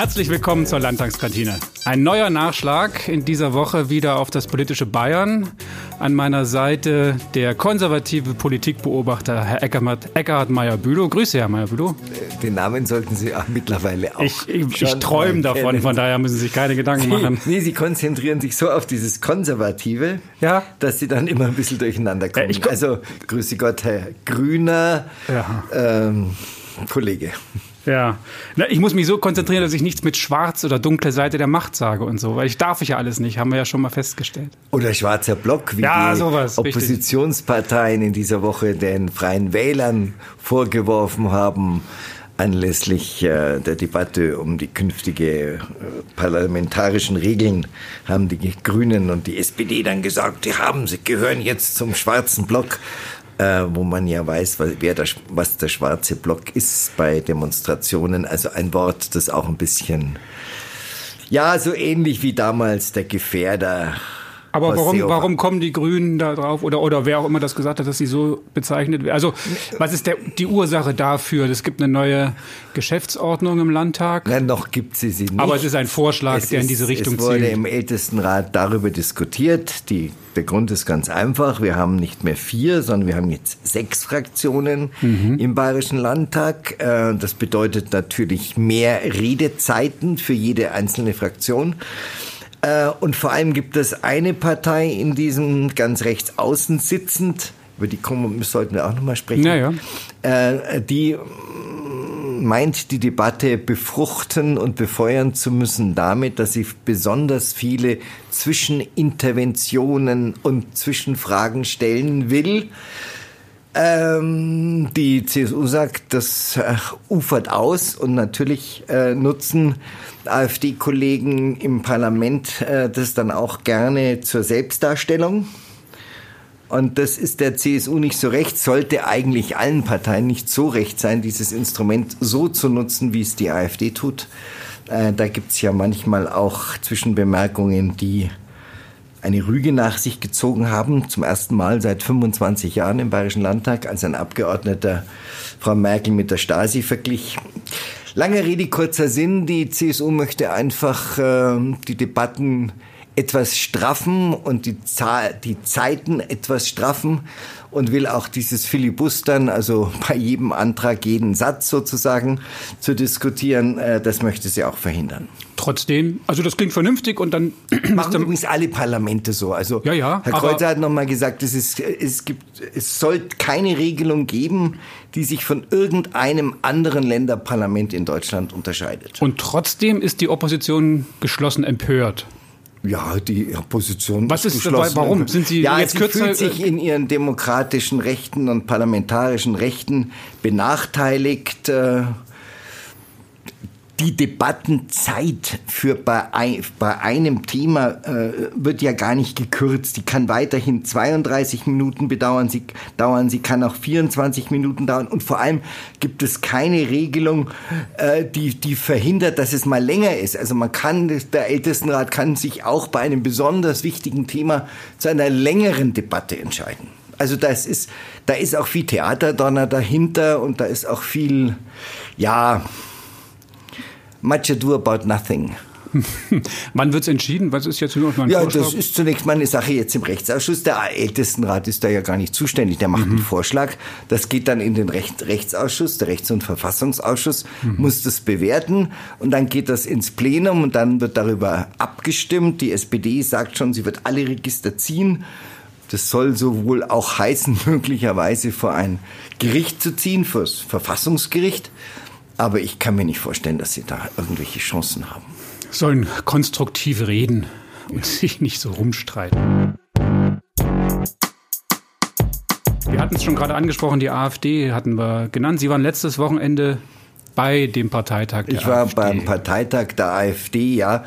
Herzlich willkommen zur Landtagskantine. Ein neuer Nachschlag in dieser Woche wieder auf das politische Bayern. An meiner Seite der konservative Politikbeobachter Herr Eckhard, Eckhard Meyer-Bülow. Grüße, Herr Meyer-Bülow. Den Namen sollten Sie auch mittlerweile auch. Ich, ich, ich träume davon, von daher müssen Sie sich keine Gedanken machen. Nee, Sie konzentrieren sich so auf dieses Konservative, ja. dass Sie dann immer ein bisschen durcheinander kommen. Ich, also, grüße Gott, Herr Grüner ja. ähm, Kollege. Ja, Na, ich muss mich so konzentrieren, dass ich nichts mit schwarz oder dunkle Seite der Macht sage und so, weil ich darf ich ja alles nicht, haben wir ja schon mal festgestellt. Oder schwarzer Block, wie ja, die sowas, Oppositionsparteien richtig. in dieser Woche den Freien Wählern vorgeworfen haben, anlässlich äh, der Debatte um die künftige äh, parlamentarischen Regeln haben die Grünen und die SPD dann gesagt, die haben, sie gehören jetzt zum schwarzen Block äh, wo man ja weiß, wer der, was der schwarze Block ist bei Demonstrationen. Also ein Wort, das auch ein bisschen, ja, so ähnlich wie damals der Gefährder aber warum, warum kommen die Grünen da drauf oder, oder wer auch immer das gesagt hat, dass sie so bezeichnet werden? Also, was ist der, die Ursache dafür? Es gibt eine neue Geschäftsordnung im Landtag. Nein, noch gibt sie sie nicht. Aber es ist ein Vorschlag, es der ist, in diese Richtung zielt. Es wurde zielt. im Ältestenrat darüber diskutiert. Die, der Grund ist ganz einfach. Wir haben nicht mehr vier, sondern wir haben jetzt sechs Fraktionen mhm. im Bayerischen Landtag. Äh, das bedeutet natürlich mehr Redezeiten für jede einzelne Fraktion. Äh, und vor allem gibt es eine Partei in diesem ganz rechts außen sitzend, über die sollten wir auch nochmal sprechen, ja, ja. Äh, die meint, die Debatte befruchten und befeuern zu müssen damit, dass sie besonders viele Zwischeninterventionen und Zwischenfragen stellen will. Ähm, die CSU sagt, das äh, ufert aus und natürlich äh, nutzen AfD-Kollegen im Parlament äh, das dann auch gerne zur Selbstdarstellung. Und das ist der CSU nicht so recht, sollte eigentlich allen Parteien nicht so recht sein, dieses Instrument so zu nutzen, wie es die AfD tut. Äh, da gibt's ja manchmal auch Zwischenbemerkungen, die eine Rüge nach sich gezogen haben, zum ersten Mal seit 25 Jahren im Bayerischen Landtag, als ein Abgeordneter Frau Merkel mit der Stasi verglich. Lange Rede, kurzer Sinn. Die CSU möchte einfach äh, die Debatten etwas straffen und die, Zahl, die Zeiten etwas straffen und will auch dieses Filibustern, also bei jedem Antrag jeden Satz sozusagen zu diskutieren, äh, das möchte sie auch verhindern. Trotzdem, also das klingt vernünftig und dann machen übrigens alle Parlamente so. Also ja, ja, Herr Kreuzer hat nochmal gesagt, es, ist, es, gibt, es soll keine Regelung geben, die sich von irgendeinem anderen Länderparlament in Deutschland unterscheidet. Und trotzdem ist die Opposition geschlossen empört. Ja, die Opposition. Was ist dabei? Warum sind Sie ja, jetzt sie kürzer? fühlt sich in ihren demokratischen Rechten und parlamentarischen Rechten benachteiligt. Äh, die Debattenzeit für bei, bei einem Thema äh, wird ja gar nicht gekürzt. Die kann weiterhin 32 Minuten bedauern, sie, dauern, sie kann auch 24 Minuten dauern. Und vor allem gibt es keine Regelung, äh, die, die verhindert, dass es mal länger ist. Also man kann, der Ältestenrat kann sich auch bei einem besonders wichtigen Thema zu einer längeren Debatte entscheiden. Also das ist, da ist auch viel Theaterdonner dahinter und da ist auch viel, ja, much ado about nothing. Wann wird es entschieden? Was ist jetzt nur noch ein Ja, Vorschlag? das ist zunächst mal eine Sache jetzt im Rechtsausschuss. Der Ältestenrat ist da ja gar nicht zuständig. Der macht mhm. einen Vorschlag. Das geht dann in den Recht Rechtsausschuss. Der Rechts- und Verfassungsausschuss mhm. muss das bewerten. Und dann geht das ins Plenum und dann wird darüber abgestimmt. Die SPD sagt schon, sie wird alle Register ziehen. Das soll sowohl auch heißen, möglicherweise vor ein Gericht zu ziehen, fürs Verfassungsgericht. Aber ich kann mir nicht vorstellen, dass sie da irgendwelche Chancen haben. Sollen konstruktiv reden und sich nicht so rumstreiten. Wir hatten es schon gerade angesprochen, die AfD hatten wir genannt. Sie waren letztes Wochenende bei dem Parteitag der Ich war AfD. beim Parteitag der AfD, ja.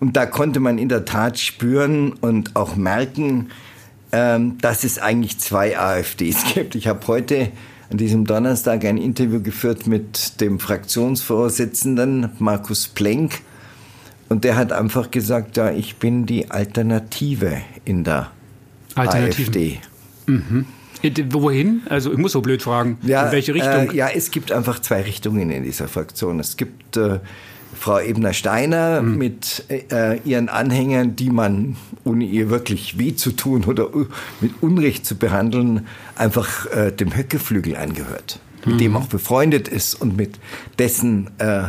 Und da konnte man in der Tat spüren und auch merken, ähm, dass es eigentlich zwei AfDs gibt. Ich habe heute an diesem Donnerstag ein Interview geführt mit dem Fraktionsvorsitzenden Markus Plenk. Und der hat einfach gesagt, ja, ich bin die Alternative in der AfD. Mhm. Wohin? Also ich muss so blöd fragen. Ja, in welche Richtung? Äh, ja, es gibt einfach zwei Richtungen in dieser Fraktion. Es gibt äh, Frau Ebner-Steiner mhm. mit äh, ihren Anhängern, die man, ohne ihr wirklich weh zu tun oder mit Unrecht zu behandeln, einfach äh, dem Höckeflügel angehört, mhm. mit dem auch befreundet ist und mit dessen äh,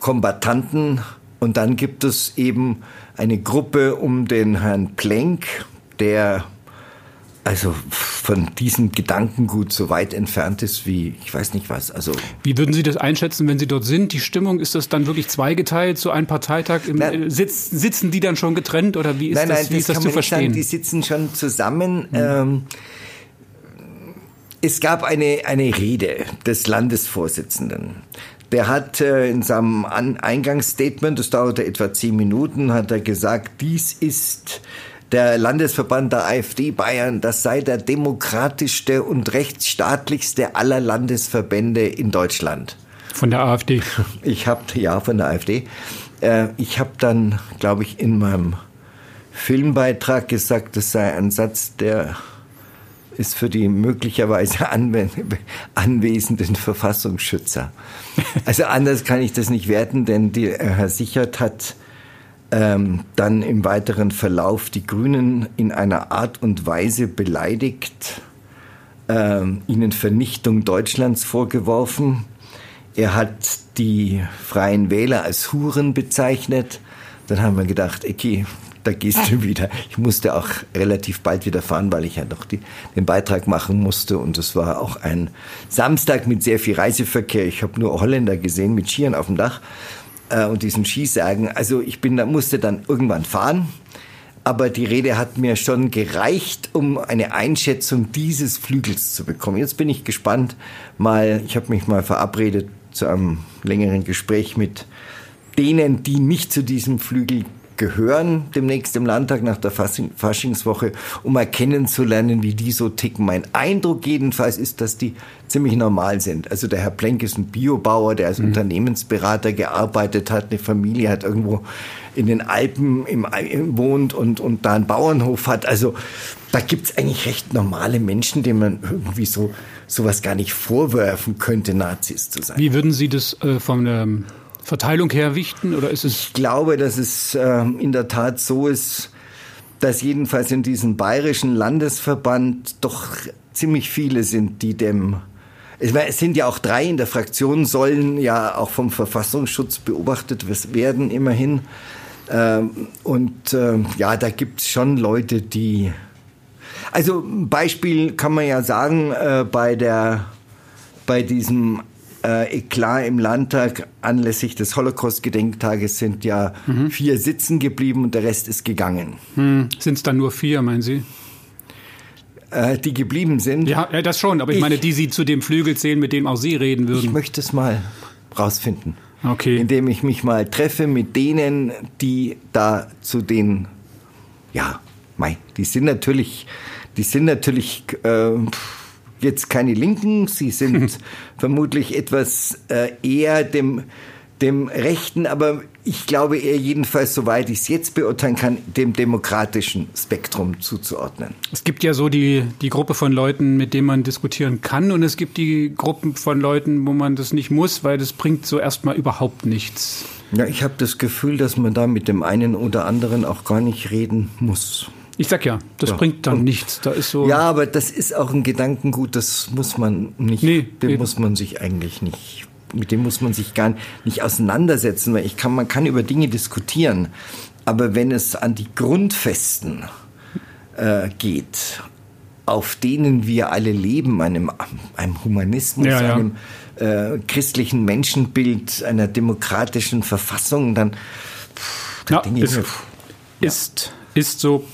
Kombattanten. Und dann gibt es eben eine Gruppe um den Herrn Plenk, der also von diesem Gedankengut so weit entfernt ist wie ich weiß nicht was. Also wie würden Sie das einschätzen, wenn Sie dort sind? Die Stimmung ist das dann wirklich zweigeteilt, so ein Parteitag? Im, nein, Sitz, sitzen die dann schon getrennt oder wie ist nein, das, nein, wie ist das, das zu verstehen? Sagen, die sitzen schon zusammen. Mhm. Ähm, es gab eine, eine Rede des Landesvorsitzenden. Der hat äh, in seinem An Eingangsstatement, das dauerte etwa zehn Minuten, hat er gesagt, dies ist der Landesverband der AfD Bayern, das sei der demokratischste und rechtsstaatlichste aller Landesverbände in Deutschland. Von der AfD? Ich habe, ja, von der AfD. Äh, ich habe dann, glaube ich, in meinem Filmbeitrag gesagt, das sei ein Satz, der ist für die möglicherweise anwesenden Verfassungsschützer. Also anders kann ich das nicht werten, denn die, äh, Herr Sichert hat ähm, dann im weiteren Verlauf die Grünen in einer Art und Weise beleidigt, ähm, ihnen Vernichtung Deutschlands vorgeworfen. Er hat die Freien Wähler als Huren bezeichnet. Dann haben wir gedacht, okay, da gehst du wieder. Ich musste auch relativ bald wieder fahren, weil ich ja noch die, den Beitrag machen musste. Und es war auch ein Samstag mit sehr viel Reiseverkehr. Ich habe nur Holländer gesehen mit Skiern auf dem Dach äh, und diesen Skisärgen. Also ich bin, da musste dann irgendwann fahren. Aber die Rede hat mir schon gereicht, um eine Einschätzung dieses Flügels zu bekommen. Jetzt bin ich gespannt. Mal, ich habe mich mal verabredet zu einem längeren Gespräch mit denen, die nicht zu diesem Flügel gehören demnächst im Landtag nach der Faschingswoche, um erkennen zu lernen, wie die so ticken. Mein Eindruck jedenfalls ist, dass die ziemlich normal sind. Also der Herr Plenk ist ein Biobauer, der als mhm. Unternehmensberater gearbeitet hat, eine Familie hat irgendwo in den Alpen im, im wohnt und, und da einen Bauernhof hat. Also da gibt's eigentlich recht normale Menschen, denen man irgendwie so sowas gar nicht vorwerfen könnte, Nazis zu sein. Wie würden Sie das äh, von der Verteilung her wichten oder ist es? Ich glaube, dass es äh, in der Tat so ist, dass jedenfalls in diesem bayerischen Landesverband doch ziemlich viele sind, die dem es sind ja auch drei in der Fraktion, sollen ja auch vom Verfassungsschutz beobachtet werden, immerhin. Ähm, und ähm, ja, da gibt es schon Leute, die. Also Beispiel kann man ja sagen, äh, bei der bei diesem äh, Eklat im Landtag anlässlich des Holocaust-Gedenktages sind ja mhm. vier sitzen geblieben und der Rest ist gegangen. Hm. Sind es dann nur vier, meinen Sie? Äh, die geblieben sind? Ja, ja, das schon, aber ich, ich meine, die Sie zu dem Flügel zählen, mit dem auch Sie reden würden. Ich möchte es mal rausfinden. Okay. Indem ich mich mal treffe mit denen, die da zu den, ja, mei, die sind natürlich, die sind natürlich, äh, jetzt keine Linken, sie sind vermutlich etwas äh, eher dem, dem Rechten, aber ich glaube eher jedenfalls, soweit ich es jetzt beurteilen kann, dem demokratischen Spektrum zuzuordnen. Es gibt ja so die, die Gruppe von Leuten, mit denen man diskutieren kann und es gibt die Gruppen von Leuten, wo man das nicht muss, weil das bringt so erstmal überhaupt nichts. Ja, ich habe das Gefühl, dass man da mit dem einen oder anderen auch gar nicht reden muss. Ich sag ja, das ja. bringt dann nichts. Da ist so ja, aber das ist auch ein Gedankengut, das muss man nicht, nee, dem nee. muss man sich eigentlich nicht, mit dem muss man sich gar nicht auseinandersetzen, weil ich kann, man kann über Dinge diskutieren, aber wenn es an die Grundfesten äh, geht, auf denen wir alle leben, einem, einem Humanismus, ja, ja. einem äh, christlichen Menschenbild, einer demokratischen Verfassung, dann, pff, ja, ist, ist, ist so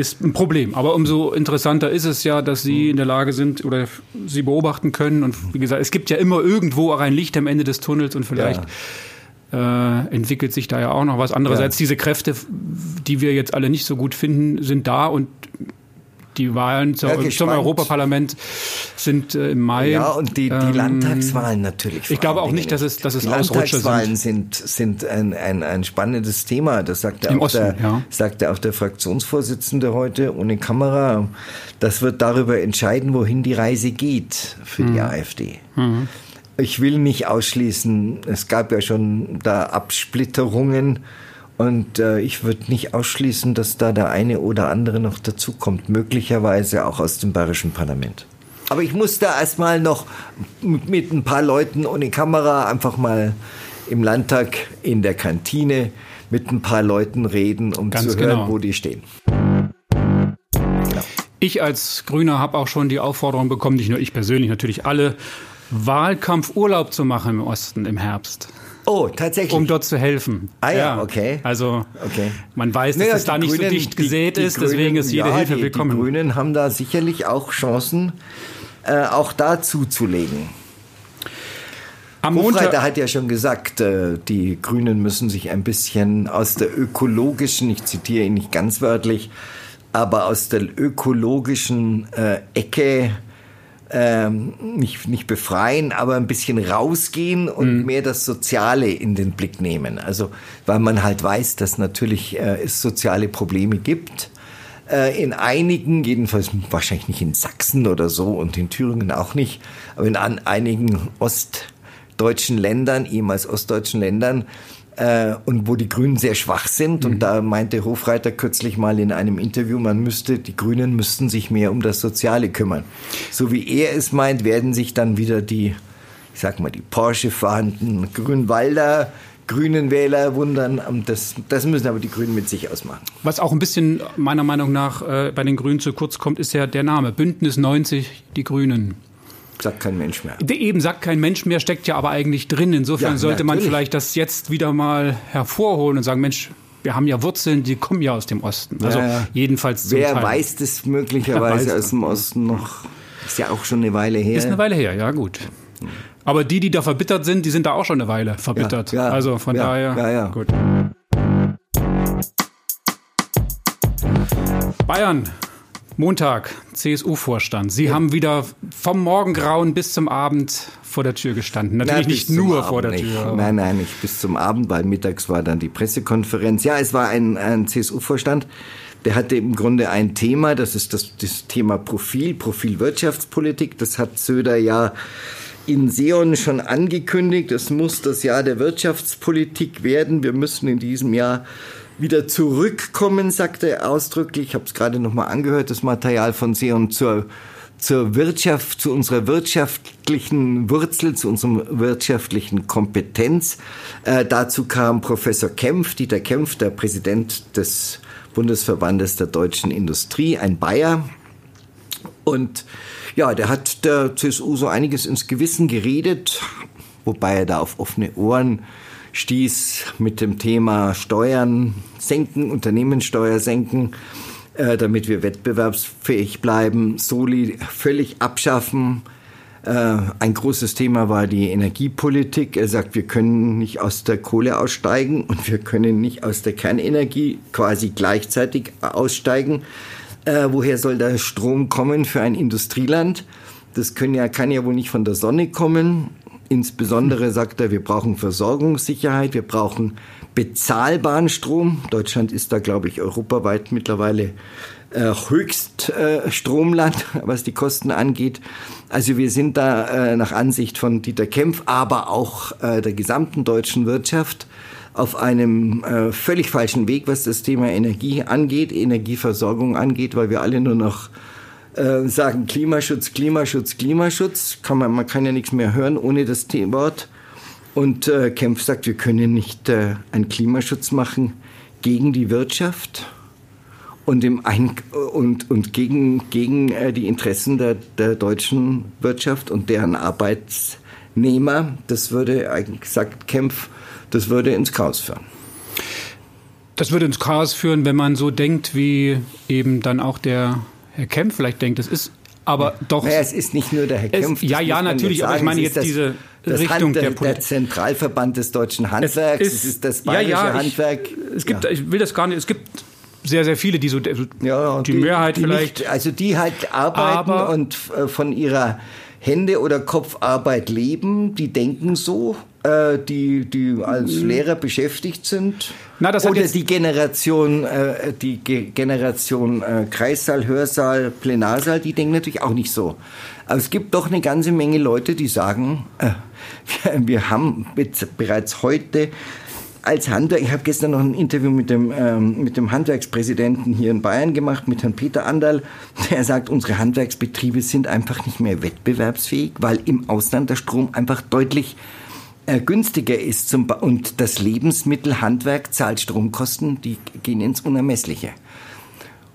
ist ein Problem. Aber umso interessanter ist es ja, dass Sie in der Lage sind oder Sie beobachten können. Und wie gesagt, es gibt ja immer irgendwo auch ein Licht am Ende des Tunnels und vielleicht ja. äh, entwickelt sich da ja auch noch was. Andererseits, ja. diese Kräfte, die wir jetzt alle nicht so gut finden, sind da und die Wahlen zur, ja, zum Europaparlament sind äh, im Mai. Ja, und die, die ähm, Landtagswahlen natürlich. Ich glaube auch nicht, dass es, dass es die Landtagswahlen sind, sind, ein, ein, ein spannendes Thema. Das sagte auch, Osten, der, ja. sagte auch der Fraktionsvorsitzende heute ohne Kamera. Das wird darüber entscheiden, wohin die Reise geht für mhm. die AfD. Mhm. Ich will nicht ausschließen, es gab ja schon da Absplitterungen und äh, ich würde nicht ausschließen, dass da der eine oder andere noch dazukommt, möglicherweise auch aus dem bayerischen Parlament. Aber ich muss da erstmal noch mit ein paar Leuten ohne Kamera einfach mal im Landtag in der Kantine mit ein paar Leuten reden, um Ganz zu hören, genau. wo die stehen. Ich als Grüner habe auch schon die Aufforderung bekommen, nicht nur ich persönlich, natürlich alle, Wahlkampfurlaub zu machen im Osten im Herbst. Oh, tatsächlich. Um dort zu helfen. Ah ja, ja. okay. Also okay. man weiß, dass naja, es da nicht Grünen, so dicht gesät die, die ist, Grünen, deswegen ist jede ja, Hilfe die, willkommen. Die Grünen haben da sicherlich auch Chancen, äh, auch da zuzulegen. Am Montag hat ja schon gesagt, äh, die Grünen müssen sich ein bisschen aus der ökologischen, ich zitiere ihn nicht ganz wörtlich, aber aus der ökologischen äh, Ecke ähm, nicht, nicht befreien, aber ein bisschen rausgehen und mhm. mehr das Soziale in den Blick nehmen. Also, weil man halt weiß, dass natürlich äh, es soziale Probleme gibt. Äh, in einigen, jedenfalls wahrscheinlich nicht in Sachsen oder so und in Thüringen auch nicht, aber in an einigen ostdeutschen Ländern, ehemals ostdeutschen Ländern, äh, und wo die Grünen sehr schwach sind. Mhm. Und da meinte Hofreiter kürzlich mal in einem Interview, man müsste, die Grünen müssten sich mehr um das Soziale kümmern. So wie er es meint, werden sich dann wieder die, ich sag mal, die Porsche fahrenden Grünwalder grünen Wähler wundern. Das, das müssen aber die Grünen mit sich ausmachen. Was auch ein bisschen meiner Meinung nach äh, bei den Grünen zu kurz kommt, ist ja der Name. Bündnis 90, die Grünen. Sagt kein Mensch mehr. Eben sagt kein Mensch mehr, steckt ja aber eigentlich drin. Insofern ja, sollte natürlich. man vielleicht das jetzt wieder mal hervorholen und sagen, Mensch, wir haben ja Wurzeln, die kommen ja aus dem Osten. Also ja, jedenfalls zum Wer Teil. weiß das möglicherweise weiß aus dem Osten noch? Ist ja auch schon eine Weile her. Ist eine Weile her, ja gut. Aber die, die da verbittert sind, die sind da auch schon eine Weile verbittert. Ja, ja, also von daher, ja, ja. gut. Bayern Montag, CSU-Vorstand. Sie ja. haben wieder vom Morgengrauen bis zum Abend vor der Tür gestanden. Natürlich Na, nicht nur vor der nicht. Tür. Nein, nein, nicht bis zum Abend, weil mittags war dann die Pressekonferenz. Ja, es war ein, ein CSU-Vorstand, der hatte im Grunde ein Thema, das ist das, das Thema Profil, Profilwirtschaftspolitik. Das hat Söder ja in Seon schon angekündigt. Es muss das Jahr der Wirtschaftspolitik werden. Wir müssen in diesem Jahr wieder zurückkommen, sagte er ausdrücklich. Ich habe es gerade noch mal angehört, das Material von Seon zur zur Wirtschaft, zu unserer wirtschaftlichen Wurzel, zu unserer wirtschaftlichen Kompetenz. Äh, dazu kam Professor Kempf, Dieter Kempf, der Präsident des Bundesverbandes der deutschen Industrie, ein Bayer. Und ja, der hat der CSU so einiges ins Gewissen geredet, wobei er da auf offene Ohren stieß mit dem Thema Steuern senken, Unternehmenssteuer senken, äh, damit wir wettbewerbsfähig bleiben, Soli völlig abschaffen. Äh, ein großes Thema war die Energiepolitik. Er sagt, wir können nicht aus der Kohle aussteigen und wir können nicht aus der Kernenergie quasi gleichzeitig aussteigen. Äh, woher soll der Strom kommen für ein Industrieland? Das können ja, kann ja wohl nicht von der Sonne kommen. Insbesondere sagt er, wir brauchen Versorgungssicherheit, wir brauchen bezahlbaren Strom. Deutschland ist da, glaube ich, europaweit mittlerweile äh, Höchststromland, äh, was die Kosten angeht. Also wir sind da äh, nach Ansicht von Dieter Kempf, aber auch äh, der gesamten deutschen Wirtschaft auf einem äh, völlig falschen Weg, was das Thema Energie angeht, Energieversorgung angeht, weil wir alle nur noch äh, sagen Klimaschutz, Klimaschutz, Klimaschutz. Kann man, man kann ja nichts mehr hören ohne das Wort. Und äh, Kempf sagt, wir können nicht äh, einen Klimaschutz machen gegen die Wirtschaft und, im Ein und, und gegen, gegen äh, die Interessen der, der deutschen Wirtschaft und deren Arbeitnehmer. Das würde, eigentlich sagt Kempf, das würde ins Chaos führen. Das würde ins Chaos führen, wenn man so denkt, wie eben dann auch der Herr Kempf vielleicht denkt, es ist aber doch. Naja, es ist nicht nur der Herr Kempf. ja, ja, natürlich, aber ich meine jetzt das, diese das Richtung Hand, der, der, Zentralverband des deutschen Handwerks, es ist, es ist das bayerische ja, ja, Handwerk. Ich, es gibt, ja. ich will das gar nicht, es gibt sehr, sehr viele, die so, die, die, Mehrheit die vielleicht. Nicht, also die halt arbeiten aber, und äh, von ihrer Hände- oder Kopfarbeit leben, die denken so, äh, die, die als mhm. Lehrer beschäftigt sind. Na, oder die Generation, äh, die Ge Generation äh, Kreissaal, Hörsaal, Plenarsaal, die denken natürlich auch nicht so. Aber es gibt doch eine ganze Menge Leute, die sagen, äh, wir, wir haben bereits heute als Handwerk, ich habe gestern noch ein Interview mit dem, ähm, mit dem Handwerkspräsidenten hier in Bayern gemacht, mit Herrn Peter Anderl, der sagt, unsere Handwerksbetriebe sind einfach nicht mehr wettbewerbsfähig, weil im Ausland der Strom einfach deutlich äh, günstiger ist. Zum ba und das Lebensmittelhandwerk zahlt Stromkosten, die gehen ins Unermessliche.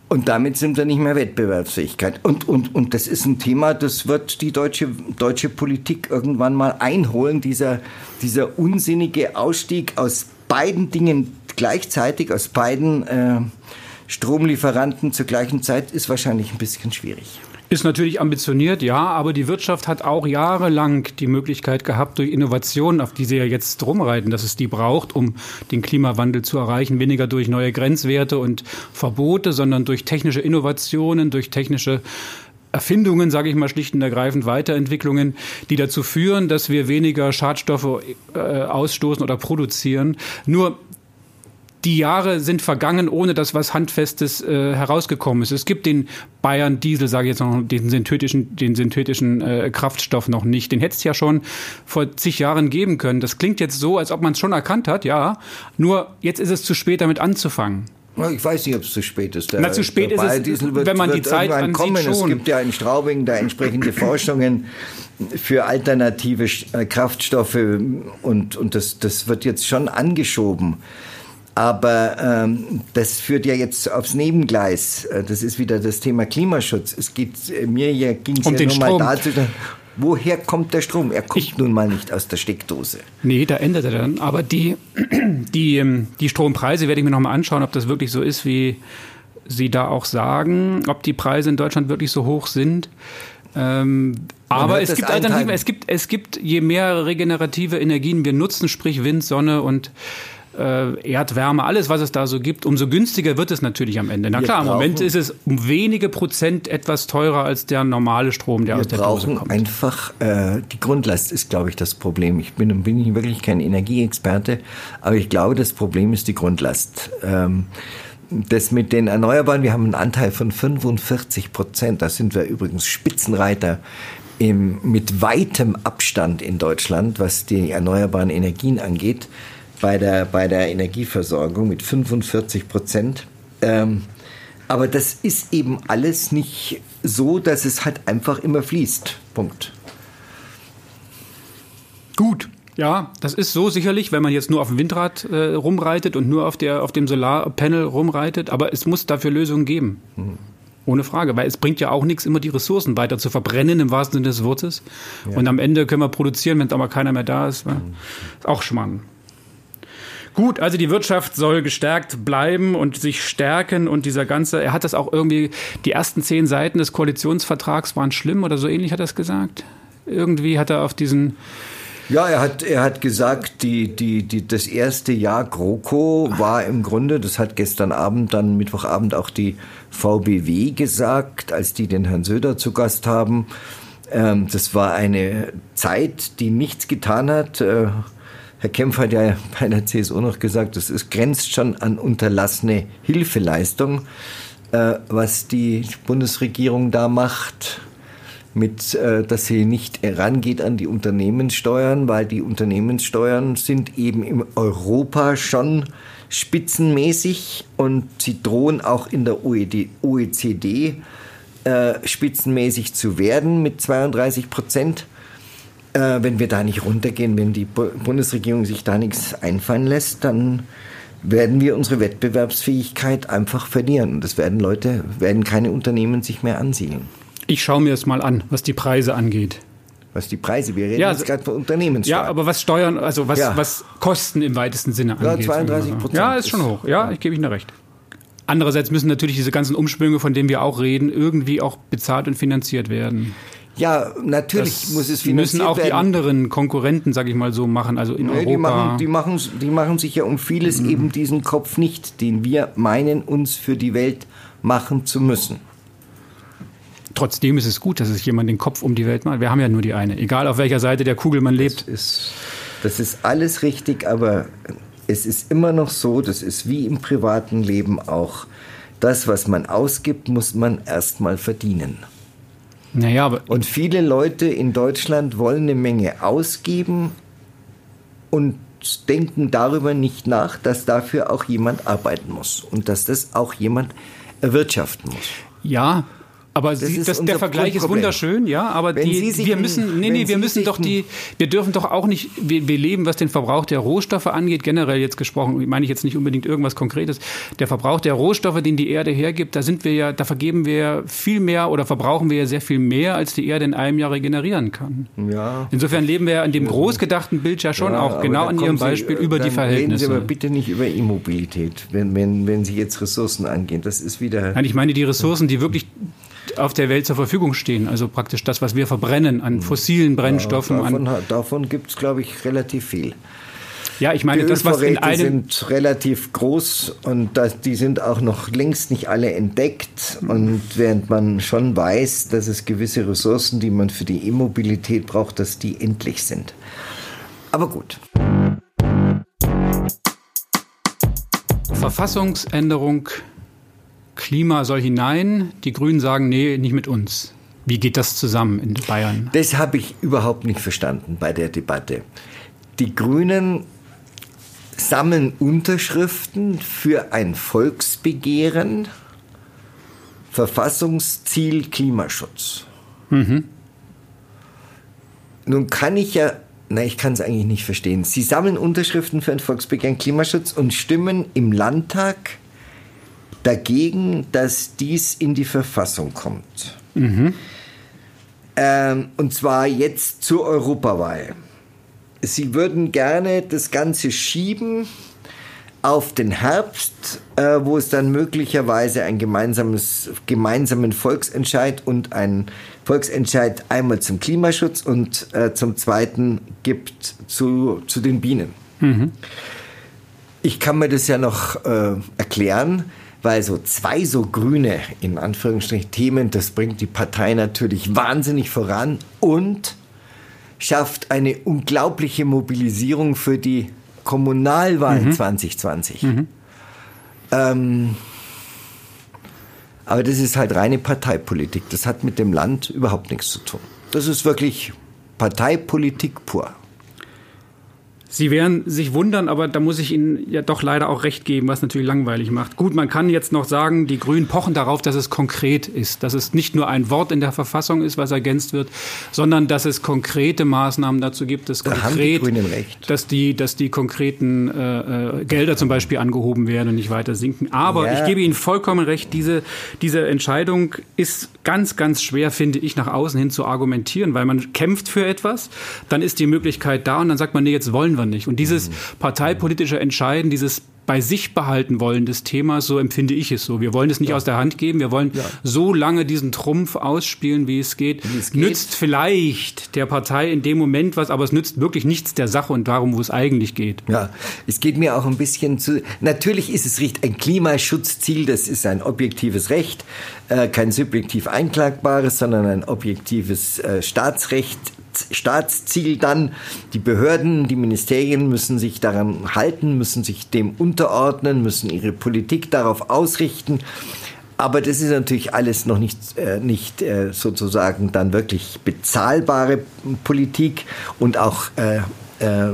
Und damit sind wir nicht mehr Wettbewerbsfähigkeit. Und, und, und das ist ein Thema, das wird die deutsche, deutsche Politik irgendwann mal einholen. Dieser, dieser unsinnige Ausstieg aus beiden Dingen gleichzeitig, aus beiden äh, Stromlieferanten zur gleichen Zeit, ist wahrscheinlich ein bisschen schwierig. Ist natürlich ambitioniert, ja, aber die Wirtschaft hat auch jahrelang die Möglichkeit gehabt, durch Innovationen, auf die sie ja jetzt rumreiten, dass es die braucht, um den Klimawandel zu erreichen, weniger durch neue Grenzwerte und Verbote, sondern durch technische Innovationen, durch technische Erfindungen, sage ich mal schlicht und ergreifend, Weiterentwicklungen, die dazu führen, dass wir weniger Schadstoffe äh, ausstoßen oder produzieren. Nur die Jahre sind vergangen, ohne dass was Handfestes äh, herausgekommen ist. Es gibt den Bayern Diesel, sage ich jetzt noch, den synthetischen, den synthetischen äh, Kraftstoff noch nicht. Den hätte es ja schon vor zig Jahren geben können. Das klingt jetzt so, als ob man es schon erkannt hat, ja. Nur jetzt ist es zu spät, damit anzufangen. Ich weiß nicht, ob es zu spät ist. Der, Na, zu spät ist es, wird, wenn man die Zeit ansieht. Schon. Es gibt ja in Straubing da entsprechende Forschungen für alternative äh, Kraftstoffe und, und das, das wird jetzt schon angeschoben. Aber ähm, das führt ja jetzt aufs Nebengleis. Äh, das ist wieder das Thema Klimaschutz. Es geht äh, mir ja ging es um ja nur mal dazu. Woher kommt der Strom? Er kommt ich, nun mal nicht aus der Steckdose. Nee, da ändert er dann. Aber die, die, ähm, die Strompreise werde ich mir noch mal anschauen, ob das wirklich so ist, wie Sie da auch sagen, ob die Preise in Deutschland wirklich so hoch sind. Ähm, aber es gibt Alternativen. Es gibt, es gibt, je mehr regenerative Energien wir nutzen, sprich Wind, Sonne und äh, Erdwärme, alles, was es da so gibt, umso günstiger wird es natürlich am Ende. Na klar, im Moment ist es um wenige Prozent etwas teurer als der normale Strom, der aus der Dose kommt. einfach, äh, die Grundlast ist, glaube ich, das Problem. Ich bin, bin wirklich kein Energieexperte, aber ich glaube, das Problem ist die Grundlast. Ähm, das mit den Erneuerbaren, wir haben einen Anteil von 45 Prozent. Da sind wir übrigens Spitzenreiter im, mit weitem Abstand in Deutschland, was die erneuerbaren Energien angeht bei der, bei der Energieversorgung mit 45 Prozent. Ähm, aber das ist eben alles nicht so, dass es halt einfach immer fließt. Punkt. Gut. Ja, das ist so sicherlich, wenn man jetzt nur auf dem Windrad äh, rumreitet und nur auf, der, auf dem Solarpanel rumreitet. Aber es muss dafür Lösungen geben. Hm. Ohne Frage, weil es bringt ja auch nichts, immer die Ressourcen weiter zu verbrennen, im wahrsten Sinne des Wortes. Ja. Und am Ende können wir produzieren, wenn aber keiner mehr da ist. Hm. Ist auch Schmarrn. Gut, also die Wirtschaft soll gestärkt bleiben und sich stärken und dieser ganze, er hat das auch irgendwie, die ersten zehn Seiten des Koalitionsvertrags waren schlimm oder so ähnlich hat er es gesagt. Irgendwie hat er auf diesen ja, er hat, er hat gesagt, die, die, die, das erste Jahr GroKo war im Grunde, das hat gestern Abend, dann Mittwochabend auch die VBW gesagt, als die den Herrn Söder zu Gast haben. Ähm, das war eine Zeit, die nichts getan hat. Äh, Herr Kempf hat ja bei der CSU noch gesagt, ist, grenzt schon an unterlassene Hilfeleistung, äh, was die Bundesregierung da macht, mit, äh, dass sie nicht herangeht an die Unternehmenssteuern, weil die Unternehmenssteuern sind eben in Europa schon spitzenmäßig und sie drohen auch in der OECD äh, spitzenmäßig zu werden mit 32 Prozent äh, wenn wir da nicht runtergehen, wenn die Bundesregierung sich da nichts einfallen lässt, dann werden wir unsere Wettbewerbsfähigkeit einfach verlieren. Und das werden Leute, werden keine Unternehmen sich mehr ansiedeln. Ich schaue mir es mal an, was die Preise angeht. Was die Preise, wir reden ja, jetzt gerade von Unternehmenssteuern. Ja, aber was Steuern, also was, ja. was Kosten im weitesten Sinne angeht. Ja, 32 Prozent. Ja, ist schon hoch. Ja, ich gebe Ihnen recht. Andererseits müssen natürlich diese ganzen Umschwünge, von denen wir auch reden, irgendwie auch bezahlt und finanziert werden. Ja, natürlich das muss es finanziert müssen auch werden. die anderen Konkurrenten, sage ich mal so, machen. Also in nee, Europa. Die machen, die, machen, die machen sich ja um vieles mhm. eben diesen Kopf nicht, den wir meinen, uns für die Welt machen zu müssen. trotzdem ist es gut, dass sich jemand den Kopf um die Welt macht. Wir haben ja nur die eine, egal auf welcher Seite der Kugel man lebt. Das ist, das ist alles richtig, aber es ist immer noch so, das ist wie im privaten Leben auch. Das, was man ausgibt, muss man erstmal verdienen. Naja, aber Und viele Leute in Deutschland wollen eine Menge ausgeben und denken darüber nicht nach, dass dafür auch jemand arbeiten muss und dass das auch jemand erwirtschaften muss. ja, aber Sie, das, der Vergleich ist wunderschön, ja, aber die, Sie wir müssen, nee, nee, wir Sie müssen doch die, wir dürfen doch auch nicht, wir, wir leben, was den Verbrauch der Rohstoffe angeht, generell jetzt gesprochen, meine ich jetzt nicht unbedingt irgendwas Konkretes, der Verbrauch der Rohstoffe, den die Erde hergibt, da sind wir ja, da vergeben wir viel mehr oder verbrauchen wir ja sehr viel mehr, als die Erde in einem Jahr regenerieren kann. Ja. Insofern leben wir ja an dem groß gedachten Bild ja schon Ja, auch genau an Ihrem Sie, Beispiel äh, über die dann Reden Sie Verhältnisse. aber bitte nicht über Immobilität, wenn, wenn, wenn Sie jetzt Ressourcen angehen. Das ist wieder. Nein, ich meine die Ressourcen, die wirklich auf der Welt zur Verfügung stehen. Also praktisch das, was wir verbrennen an fossilen Brennstoffen. davon An, davon gibt es, glaube ich, relativ viel. ja, ich meine Die das, was in einem... sind relativ groß und das, die sind auch noch längst nicht alle entdeckt. Und während man schon weiß, dass es gewisse Ressourcen, die man für die Immobilität braucht, dass die endlich sind. Aber gut. Verfassungsänderung, Klima soll hinein. Die Grünen sagen, nee, nicht mit uns. Wie geht das zusammen in Bayern? Das habe ich überhaupt nicht verstanden bei der Debatte. Die Grünen sammeln Unterschriften für ein Volksbegehren, Verfassungsziel Klimaschutz. Nun kann ich ja, na, ich kann es eigentlich nicht verstehen. Sie sammeln Unterschriften für ein Volksbegehren Klimaschutz und stimmen im Landtag dagegen, dass dies in die Verfassung kommt. Ähm, und zwar jetzt zur Europawahl. Sie würden gerne das Ganze schieben auf den Herbst, äh, wo es dann möglicherweise ein gemeinsames, gemeinsamen Volksentscheid und ein Volksentscheid einmal zum Klimaschutz und äh, zum zweiten gibt zu, zu den Bienen. Ich kann mir das ja noch äh, erklären, weil so zwei so grüne, in Anführungsstrichen, Themen, das bringt die Partei natürlich wahnsinnig voran und schafft eine unglaubliche Mobilisierung für die Kommunalwahl 2020. Ähm, aber das ist halt reine Parteipolitik. Das hat mit dem Land überhaupt nichts zu tun. Das ist wirklich Parteipolitik pur. Sie werden sich wundern, aber da muss ich Ihnen ja doch leider auch recht geben, was natürlich langweilig macht. Gut, man kann jetzt noch sagen, die Grünen pochen darauf, dass es konkret ist, dass es nicht nur ein Wort in der Verfassung ist, was ergänzt wird, sondern dass es konkrete Maßnahmen dazu gibt, dass Da die konkret, recht. dass die, dass die konkreten äh, äh, Gelder zum Beispiel angehoben werden und nicht weiter sinken. Aber Ja. ich gebe Ihnen vollkommen recht, diese, diese Entscheidung ist ganz, ganz schwer, finde ich, nach außen hin zu argumentieren, weil man kämpft für etwas, dann ist die Möglichkeit da und dann sagt man, nee, jetzt wollen wir nicht. Und dieses parteipolitische Entscheiden, dieses bei sich behalten wollen des Themas, so empfinde ich es so. Wir wollen es nicht aus der Hand geben, wir wollen so lange diesen Trumpf ausspielen, wie es geht. es geht. Nützt vielleicht der Partei in dem Moment was, aber es nützt wirklich nichts der Sache und darum, wo es eigentlich geht. Ja, es geht mir auch ein bisschen zu. Natürlich ist es richtig, ein Klimaschutzziel, das ist ein objektives Recht, äh, kein subjektiv einklagbares, sondern ein objektives äh, Staatsziel dann, die Behörden, die Ministerien müssen sich daran halten, müssen sich dem unterordnen, müssen ihre Politik darauf ausrichten. Aber das ist natürlich alles noch nicht, äh, nicht äh, sozusagen dann wirklich bezahlbare Politik und auch äh, äh,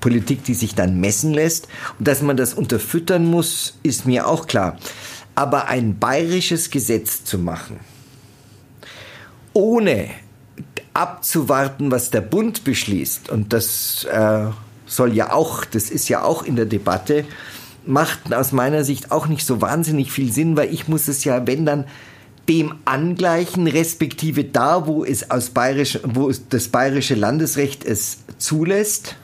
Politik, die sich dann messen lässt. Und dass man das unterfüttern muss, ist mir auch klar. Aber ein bayerisches Gesetz zu machen, ohne abzuwarten, was der Bund beschließt, und das äh, soll ja auch, das ist ja auch in der Debatte, macht aus meiner Sicht auch nicht so wahnsinnig viel Sinn, weil ich muss es ja, wenn dann, dem angleichen, respektive da, wo es aus bayerisch, wo das bayerische Landesrecht es zulässt.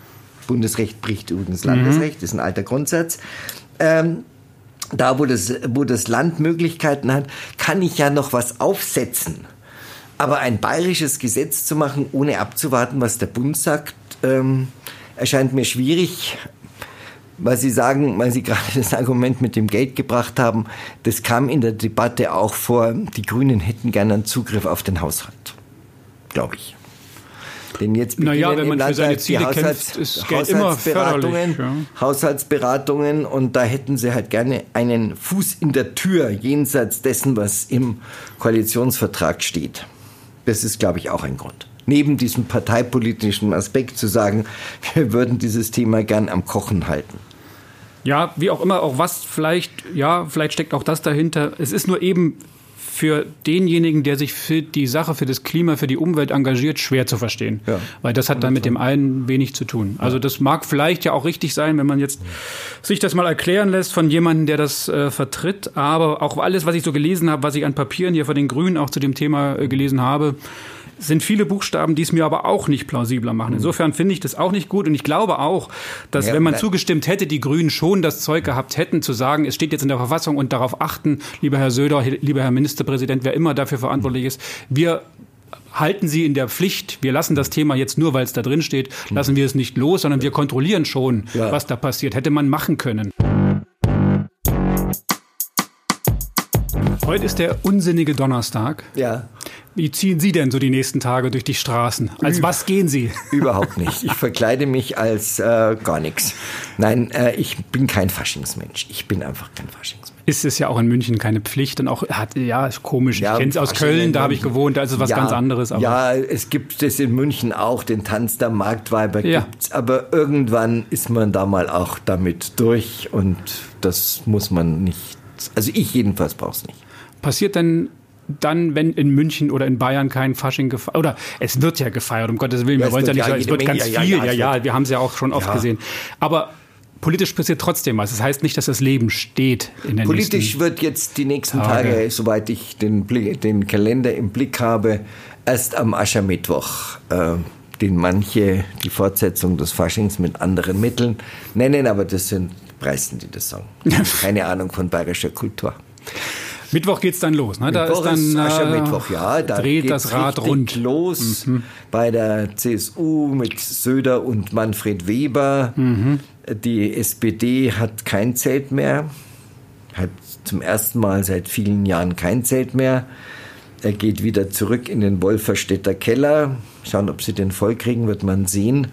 Bundesrecht bricht übrigens Landesrecht, ist ein alter Grundsatz. Ähm, da, wo das, wo das Land Möglichkeiten hat, kann ich ja noch was aufsetzen. Aber ein bayerisches Gesetz zu machen, ohne abzuwarten, was der Bund sagt, ähm, erscheint mir schwierig. weil Sie sagen, weil Sie gerade das Argument mit dem Geld gebracht haben, das kam in der Debatte auch vor, die Grünen hätten gerne einen Zugriff auf den Haushalt, glaube ich. Denn jetzt beginnen naja, wenn man im für seine Ziele die Haushalts kämpft, Haushaltsberatungen. Ja. Haushaltsberatungen und da hätten sie halt gerne einen Fuß in der Tür jenseits dessen, was im Koalitionsvertrag steht. Das ist, glaube ich, auch ein Grund. Neben diesem parteipolitischen Aspekt zu sagen, wir würden dieses Thema gern am Kochen halten. Ja, wie auch immer, auch was vielleicht, ja, vielleicht steckt auch das dahinter. Es ist nur eben für denjenigen, der sich für die Sache, für das Klima, für die Umwelt engagiert, schwer zu verstehen. Ja. Weil das hat dann mit dem einen wenig zu tun. Also das mag vielleicht ja auch richtig sein, wenn man jetzt sich das mal erklären lässt von jemandem, der das äh, vertritt. Aber auch alles, was ich so gelesen habe, was ich an Papieren hier von den Grünen auch zu dem Thema äh, gelesen habe, sind viele Buchstaben, die es mir aber auch nicht plausibler machen. Insofern finde ich das auch nicht gut und ich glaube auch, dass Ja, wenn man zugestimmt hätte, die Grünen schon das Zeug gehabt hätten, zu sagen, es steht jetzt in der Verfassung und darauf achten, lieber Herr Söder, lieber Herr Ministerpräsident, wer immer dafür verantwortlich ist, wir halten Sie in der Pflicht, wir lassen das Thema jetzt nur, weil es da drin steht, lassen wir es nicht los, sondern wir kontrollieren schon, was da passiert. Hätte man machen können. Heute ist der unsinnige Donnerstag. Ja, Wie ziehen Sie denn so die nächsten Tage durch die Straßen? Als was gehen Sie? überhaupt nicht. Ich verkleide mich als äh, gar nichts. Nein, äh, ich bin kein Faschingsmensch. Ich bin einfach kein Faschingsmensch. Ist es ja auch in München keine Pflicht und auch hat ja ist komisch. Ja, ich kenne es aus Köln, da habe ich gewohnt, da ist es was ja, ganz anderes. Aber ja, es gibt es in München auch, den Tanz der Marktweiber Ja. gibt's, aber irgendwann ist man da mal auch damit durch und das muss man nicht, also ich jedenfalls brauch's nicht. Passiert denn dann, wenn in München oder in Bayern kein Fasching gefeiert oder es wird ja gefeiert, um Gottes Willen, Ja, wir wollen es ja nicht ja sagen, es wird ganz Menge, ja, viel, ja, ja, wir haben es ja auch schon oft gesehen. Aber politisch passiert trotzdem was. Das heißt nicht, dass das Leben steht in der Politisch wird jetzt die nächsten Tage. Tage, soweit ich den, Blick, den Kalender im Blick habe, erst am Aschermittwoch, äh, den manche die Fortsetzung des Faschings mit anderen Mitteln nennen, aber das sind Preisen, die das sagen. Keine Ahnung von bayerischer Kultur. Mittwoch geht's dann los. Ne? Da ist Mittwoch ist dann äh, Aschermittwoch, ja. Da dreht das Rad rund. Mhm. los bei der CSU mit Söder und Manfred Weber. Mhm. Die SPD hat kein Zelt mehr, hat zum ersten Mal seit vielen Jahren kein Zelt mehr. Er geht wieder zurück in den Wolferstädter Keller. Schauen, ob sie den voll kriegen, wird man sehen.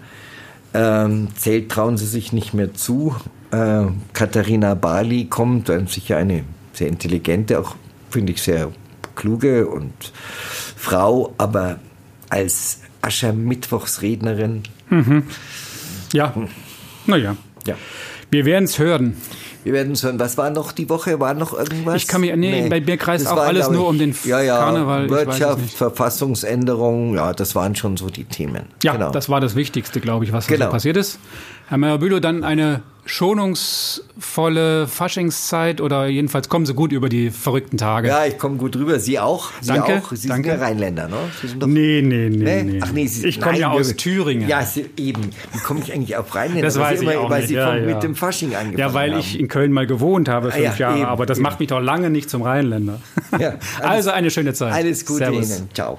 Ähm, Zelt trauen sie sich nicht mehr zu. Äh, Katharina Bali kommt, äh, sicher eine sehr intelligente, auch finde ich sehr kluge und Frau, aber als Aschermittwochsrednerin, Ja, naja. ja. Wir werden es hören. Wir werden es hören. Was war noch die Woche? War noch irgendwas? Ich kann mich- nee, bei mir kreist auch alles glaub nur um den ja, ja, Karneval, ich Wirtschaft. Verfassungsänderung, ja, das waren schon so die Themen. Ja, genau. das war das Wichtigste, glaube ich, was da Genau. so passiert ist. Herr Meyer-Bülow, dann eine schonungsvolle Faschingszeit oder jedenfalls kommen Sie gut über die verrückten Tage. ja, ich komme gut rüber. Sie auch? Sie Danke, auch? Sie danke. sind ja Rheinländer, ne? Sie sind doch Nee, nee, nee, Nee? nee. Ach nee, Sie, ich komme ja aus Thüringen. Ja, Sie, eben. Wie komme ich eigentlich auf Rheinländer? das weiß ich immer, auch Weil nicht. Sie ja, ja. mit dem Fasching angefangen Ja, weil haben. ich in Köln mal gewohnt habe, fünf ja, Jahre. eben, aber das eben. macht mich doch lange nicht zum Rheinländer. Ja, also eine schöne Zeit. Alles Gute Servus. Ihnen. Ciao.